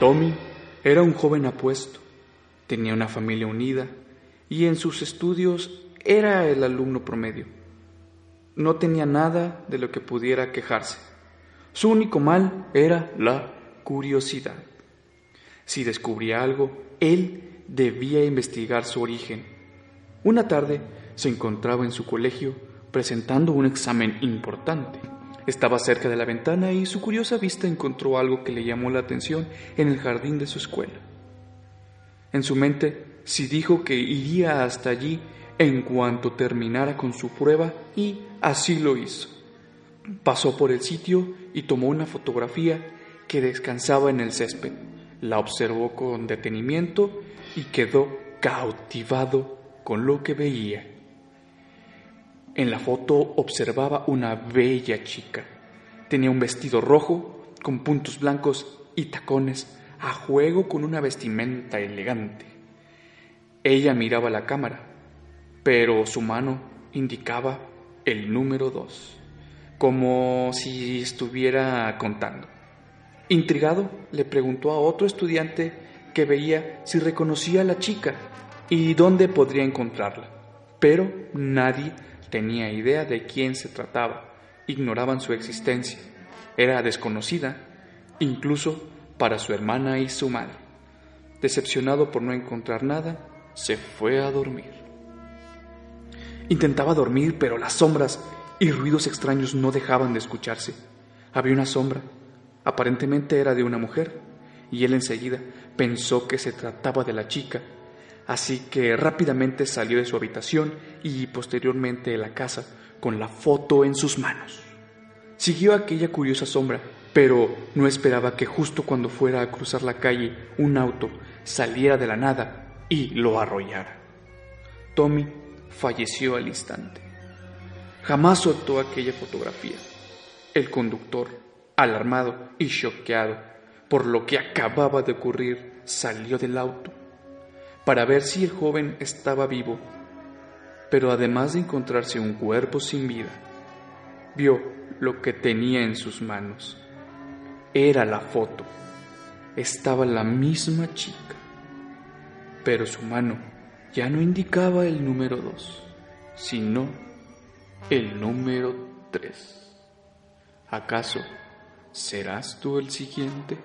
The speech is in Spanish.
Tommy era un joven apuesto, tenía una familia unida y en sus estudios era el alumno promedio. No tenía nada de lo que pudiera quejarse. Su único mal era la curiosidad. Si descubría algo, él debía investigar su origen. Una tarde se encontraba en su colegio presentando un examen importante. Estaba cerca de la ventana y su curiosa vista encontró algo que le llamó la atención en el jardín de su escuela. En su mente se dijo que iría hasta allí en cuanto terminara con su prueba y así lo hizo. Pasó por el sitio y tomó una fotografía que descansaba en el césped. La observó con detenimiento y quedó cautivado con lo que veía. En la foto observaba una bella chica. Tenía un vestido rojo con puntos blancos y tacones a juego con una vestimenta elegante. Ella miraba la cámara, pero su mano indicaba el número dos, como si estuviera contando. Intrigado, le preguntó a otro estudiante que veía si reconocía a la chica y dónde podría encontrarla, pero nadie tenía idea de quién se trataba, ignoraban su existencia, era desconocida, incluso para su hermana y su madre. Decepcionado por no encontrar nada, se fue a dormir. Intentaba dormir, pero las sombras y ruidos extraños no dejaban de escucharse. Había una sombra, aparentemente era de una mujer, y él enseguida pensó que se trataba de la chica, así que rápidamente salió de su habitación y posteriormente de la casa con la foto en sus manos. Siguió aquella curiosa sombra, pero no esperaba que justo cuando fuera a cruzar la calle un auto saliera de la nada y lo arrollara. Tommy falleció al instante. Jamás soltó aquella fotografía. El conductor, alarmado y choqueado por lo que acababa de ocurrir, salió del auto para ver si el joven estaba vivo, pero además de encontrarse un cuerpo sin vida, vio lo que tenía en sus manos era la foto. Estaba la misma chica, pero su mano ya no indicaba el número dos, sino el número tres. ¿Acaso serás tú el siguiente?